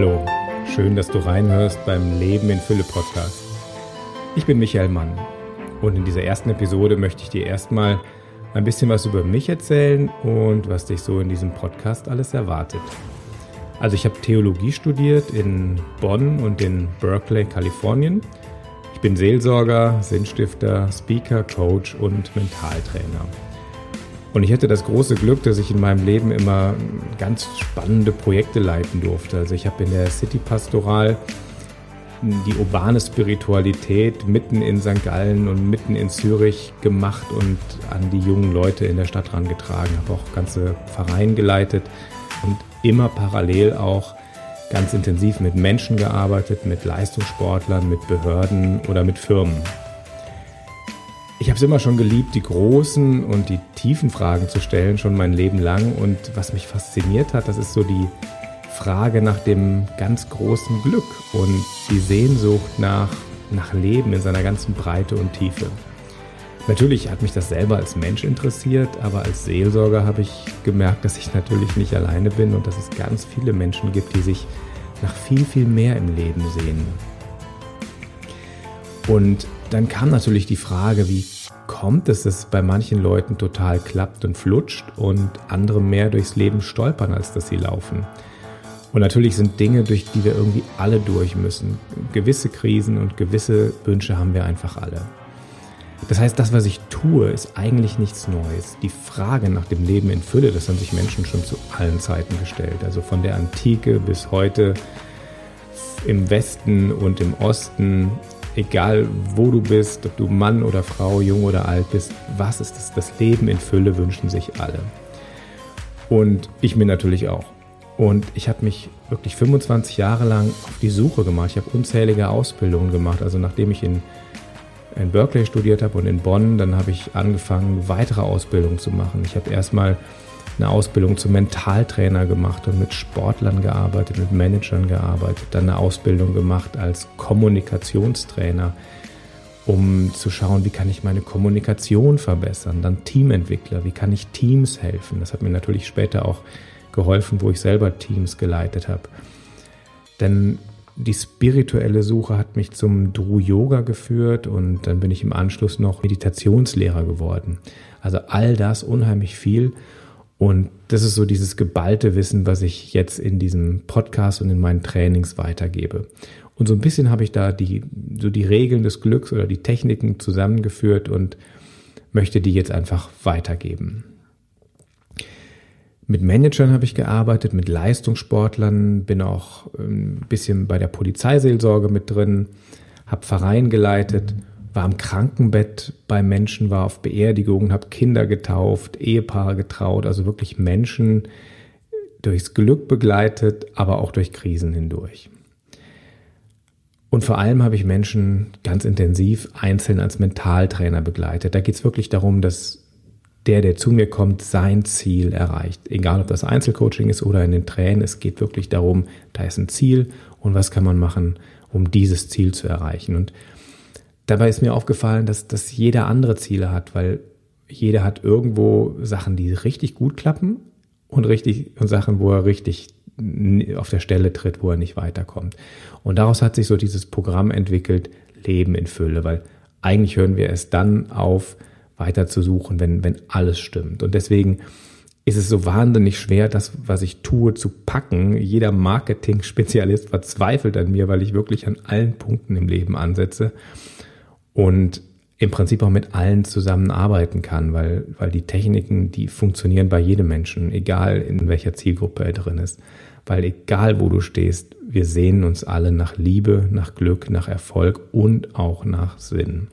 Hallo, schön, dass du reinhörst beim Leben in Fülle Podcast. Ich bin Michael Mann und in dieser ersten Episode möchte ich dir erstmal ein bisschen was über mich erzählen und was dich so in diesem Podcast alles erwartet. Also ich habe Theologie studiert in Bonn und in Berkeley, Kalifornien. Ich bin Seelsorger, Sinnstifter, Speaker, Coach und Mentaltrainer. Und ich hatte das große Glück, dass ich in meinem Leben immer ganz spannende Projekte leiten durfte. Also ich habe in der City Pastoral die urbane Spiritualität mitten in St. Gallen und mitten in Zürich gemacht und an die jungen Leute in der Stadt herangetragen. Habe auch ganze Vereine geleitet und immer parallel auch ganz intensiv mit Menschen gearbeitet, mit Leistungssportlern, mit Behörden oder mit Firmen. Ich habe es immer schon geliebt, die großen und die tiefen Fragen zu stellen, schon mein Leben lang. Und was mich fasziniert hat, das ist so die Frage nach dem ganz großen Glück und die Sehnsucht nach, nach Leben in seiner ganzen Breite und Tiefe. Natürlich hat mich das selber als Mensch interessiert, aber als Seelsorger habe ich gemerkt, dass ich natürlich nicht alleine bin und dass es ganz viele Menschen gibt, die sich nach viel, viel mehr im Leben sehen. Und dann kam natürlich die Frage, wie kommt es, dass es bei manchen Leuten total klappt und flutscht und andere mehr durchs Leben stolpern, als dass sie laufen. Und natürlich sind Dinge, durch die wir irgendwie alle durch müssen. Gewisse Krisen und gewisse Wünsche haben wir einfach alle. Das heißt, das, was ich tue, ist eigentlich nichts Neues. Die Frage nach dem Leben in Fülle, das haben sich Menschen schon zu allen Zeiten gestellt. Also von der Antike bis heute im Westen und im Osten egal wo du bist, ob du Mann oder Frau, jung oder alt bist, was ist das? Das Leben in Fülle wünschen sich alle. Und ich mir natürlich auch. Und ich habe mich wirklich 25 Jahre lang auf die Suche gemacht. Ich habe unzählige Ausbildungen gemacht. Also nachdem ich in, in Berkeley studiert habe und in Bonn, dann habe ich angefangen, weitere Ausbildungen zu machen. Ich habe erstmal eine Ausbildung zum Mentaltrainer gemacht und mit Sportlern gearbeitet, mit Managern gearbeitet, dann eine Ausbildung gemacht als Kommunikationstrainer, um zu schauen, wie kann ich meine Kommunikation verbessern, dann Teamentwickler, wie kann ich Teams helfen. Das hat mir natürlich später auch geholfen, wo ich selber Teams geleitet habe. Denn die spirituelle Suche hat mich zum Dru Yoga geführt und dann bin ich im Anschluss noch Meditationslehrer geworden. Also all das unheimlich viel und das ist so dieses geballte Wissen, was ich jetzt in diesem Podcast und in meinen Trainings weitergebe. Und so ein bisschen habe ich da die, so die Regeln des Glücks oder die Techniken zusammengeführt und möchte die jetzt einfach weitergeben. Mit Managern habe ich gearbeitet, mit Leistungssportlern, bin auch ein bisschen bei der Polizeiseelsorge mit drin, habe Verein geleitet. Mhm war am Krankenbett bei Menschen, war auf Beerdigungen, habe Kinder getauft, Ehepaare getraut, also wirklich Menschen durchs Glück begleitet, aber auch durch Krisen hindurch. Und vor allem habe ich Menschen ganz intensiv einzeln als Mentaltrainer begleitet. Da geht es wirklich darum, dass der, der zu mir kommt, sein Ziel erreicht. Egal, ob das Einzelcoaching ist oder in den Tränen, es geht wirklich darum, da ist ein Ziel und was kann man machen, um dieses Ziel zu erreichen. Und Dabei ist mir aufgefallen, dass, dass jeder andere Ziele hat, weil jeder hat irgendwo Sachen, die richtig gut klappen und richtig und Sachen, wo er richtig auf der Stelle tritt, wo er nicht weiterkommt. Und daraus hat sich so dieses Programm entwickelt, Leben in Fülle, weil eigentlich hören wir es dann auf, weiter zu suchen, wenn, wenn alles stimmt. Und deswegen ist es so wahnsinnig schwer, das, was ich tue, zu packen. Jeder Marketing-Spezialist verzweifelt an mir, weil ich wirklich an allen Punkten im Leben ansetze und im Prinzip auch mit allen zusammenarbeiten kann, weil, weil die Techniken, die funktionieren bei jedem Menschen, egal in welcher Zielgruppe er drin ist. Weil egal wo du stehst, wir sehen uns alle nach Liebe, nach Glück, nach Erfolg und auch nach Sinn.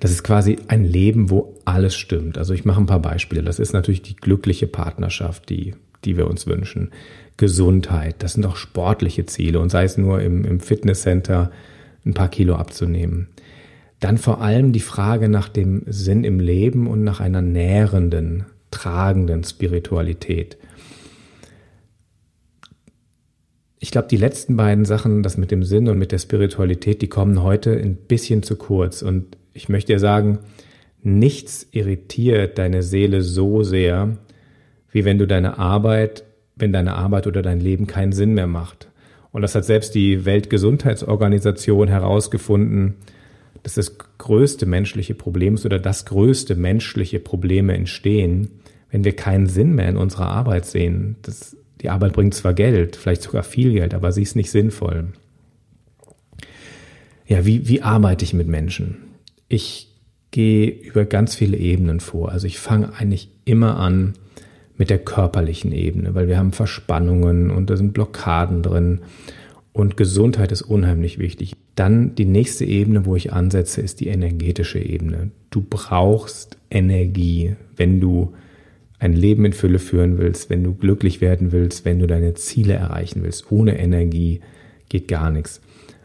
Das ist quasi ein Leben, wo alles stimmt. Also ich mache ein paar Beispiele. Das ist natürlich die glückliche Partnerschaft, die, die wir uns wünschen. Gesundheit, das sind auch sportliche Ziele und sei es nur im, im Fitnesscenter, ein paar Kilo abzunehmen. Dann vor allem die Frage nach dem Sinn im Leben und nach einer nährenden, tragenden Spiritualität. Ich glaube, die letzten beiden Sachen, das mit dem Sinn und mit der Spiritualität, die kommen heute ein bisschen zu kurz. Und ich möchte dir sagen, nichts irritiert deine Seele so sehr, wie wenn du deine Arbeit wenn deine Arbeit oder dein Leben keinen Sinn mehr macht. Und das hat selbst die Weltgesundheitsorganisation herausgefunden, dass das größte menschliche Problem ist oder das größte menschliche Probleme entstehen, wenn wir keinen Sinn mehr in unserer Arbeit sehen. Das, die Arbeit bringt zwar Geld, vielleicht sogar viel Geld, aber sie ist nicht sinnvoll. Ja, wie, wie arbeite ich mit Menschen? Ich gehe über ganz viele Ebenen vor. Also ich fange eigentlich immer an mit der körperlichen Ebene, weil wir haben Verspannungen und da sind Blockaden drin und Gesundheit ist unheimlich wichtig. Dann die nächste Ebene, wo ich ansetze, ist die energetische Ebene. Du brauchst Energie, wenn du ein Leben in Fülle führen willst, wenn du glücklich werden willst, wenn du deine Ziele erreichen willst. Ohne Energie geht gar nichts.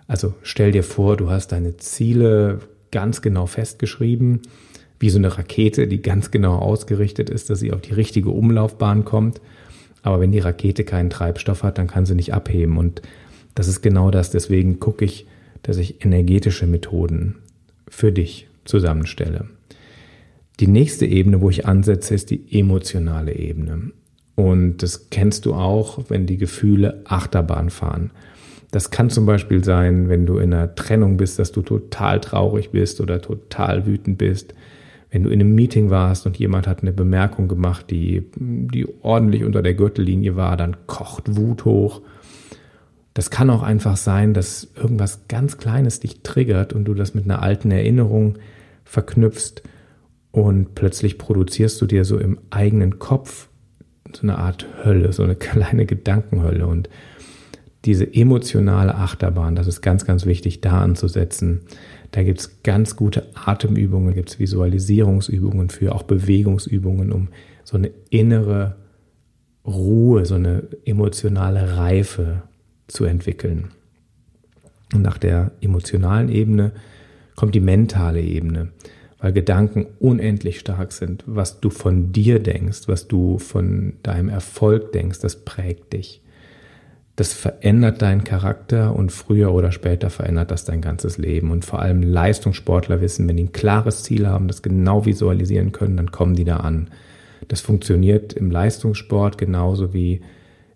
Also stell dir vor, du hast deine Ziele ganz genau festgeschrieben, wie so eine Rakete, die ganz genau ausgerichtet ist, dass sie auf die richtige Umlaufbahn kommt. Aber wenn die Rakete keinen Treibstoff hat, dann kann sie nicht abheben. Und das ist genau das. Deswegen gucke ich, dass ich energetische Methoden für dich zusammenstelle. Die nächste Ebene, wo ich ansetze, ist die emotionale Ebene. Und das kennst du auch, wenn die Gefühle Achterbahn fahren. Das kann zum Beispiel sein, wenn du in einer Trennung bist, dass du total traurig bist oder total wütend bist. Wenn du in einem Meeting warst und jemand hat eine Bemerkung gemacht, die, die ordentlich unter der Gürtellinie war, dann kocht Wut hoch. Das kann auch einfach sein, dass irgendwas ganz Kleines dich triggert und du das mit einer alten Erinnerung verknüpfst und plötzlich produzierst du dir so im eigenen Kopf so eine Art Hölle, so eine kleine Gedankenhölle und diese emotionale Achterbahn, das ist ganz, ganz wichtig, da anzusetzen. Da gibt's ganz gute Atemübungen, gibt's Visualisierungsübungen für, auch Bewegungsübungen, um so eine innere Ruhe, so eine emotionale Reife zu entwickeln. Und nach der emotionalen Ebene kommt die mentale Ebene, weil Gedanken unendlich stark sind. Was du von dir denkst, was du von deinem Erfolg denkst, das prägt dich das verändert deinen Charakter und früher oder später verändert das dein ganzes Leben. Und vor allem Leistungssportler wissen, wenn die ein klares Ziel haben, das genau visualisieren können, dann kommen die da an. Das funktioniert im Leistungssport genauso wie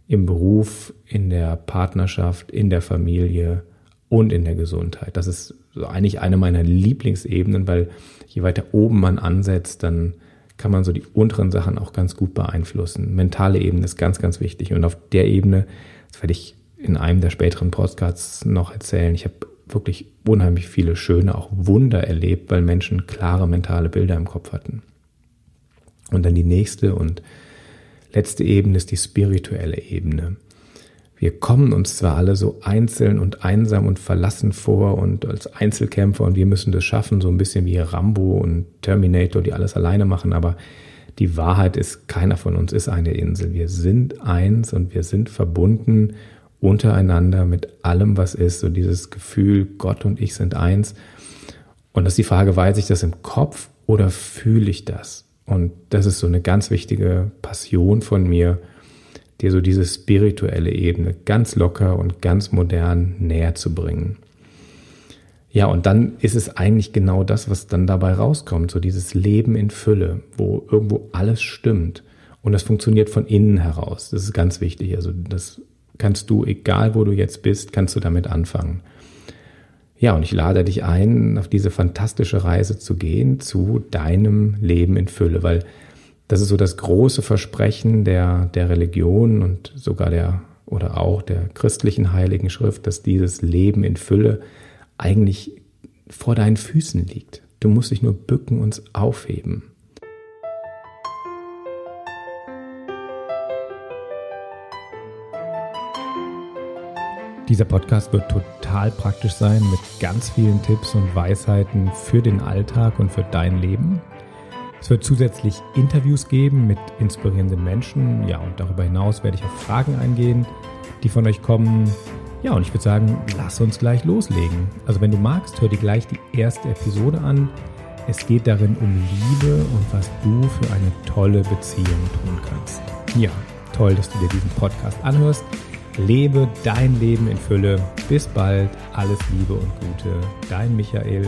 im Beruf, in der Partnerschaft, in der Familie und in der Gesundheit. Das ist eigentlich eine meiner Lieblingsebenen, weil je weiter oben man ansetzt, dann kann man so die unteren Sachen auch ganz gut beeinflussen. Mentale Ebene ist ganz, ganz wichtig. Und auf der Ebene das werde ich in einem der späteren Podcasts noch erzählen. Ich habe wirklich unheimlich viele schöne, auch Wunder erlebt, weil Menschen klare mentale Bilder im Kopf hatten. Und dann die nächste und letzte Ebene ist die spirituelle Ebene. Wir kommen uns zwar alle so einzeln und einsam und verlassen vor und als Einzelkämpfer und wir müssen das schaffen, so ein bisschen wie Rambo und Terminator, die alles alleine machen, aber die Wahrheit ist, keiner von uns ist eine Insel. Wir sind eins und wir sind verbunden untereinander mit allem, was ist. So dieses Gefühl, Gott und ich sind eins. Und das ist die Frage, weiß ich das im Kopf oder fühle ich das? Und das ist so eine ganz wichtige Passion von mir, dir so diese spirituelle Ebene ganz locker und ganz modern näher zu bringen. Ja, und dann ist es eigentlich genau das, was dann dabei rauskommt, so dieses Leben in Fülle, wo irgendwo alles stimmt. Und das funktioniert von innen heraus. Das ist ganz wichtig. Also das kannst du, egal wo du jetzt bist, kannst du damit anfangen. Ja, und ich lade dich ein, auf diese fantastische Reise zu gehen zu deinem Leben in Fülle, weil das ist so das große Versprechen der, der Religion und sogar der oder auch der christlichen Heiligen Schrift, dass dieses Leben in Fülle eigentlich vor deinen Füßen liegt. Du musst dich nur bücken und aufheben. Dieser Podcast wird total praktisch sein mit ganz vielen Tipps und Weisheiten für den Alltag und für dein Leben. Es wird zusätzlich Interviews geben mit inspirierenden Menschen. Ja, und darüber hinaus werde ich auf Fragen eingehen, die von euch kommen. Ja, und ich würde sagen, lass uns gleich loslegen. Also wenn du magst, hör dir gleich die erste Episode an. Es geht darin um Liebe und was du für eine tolle Beziehung tun kannst. Ja, toll, dass du dir diesen Podcast anhörst. Lebe dein Leben in Fülle. Bis bald. Alles Liebe und Gute. Dein Michael.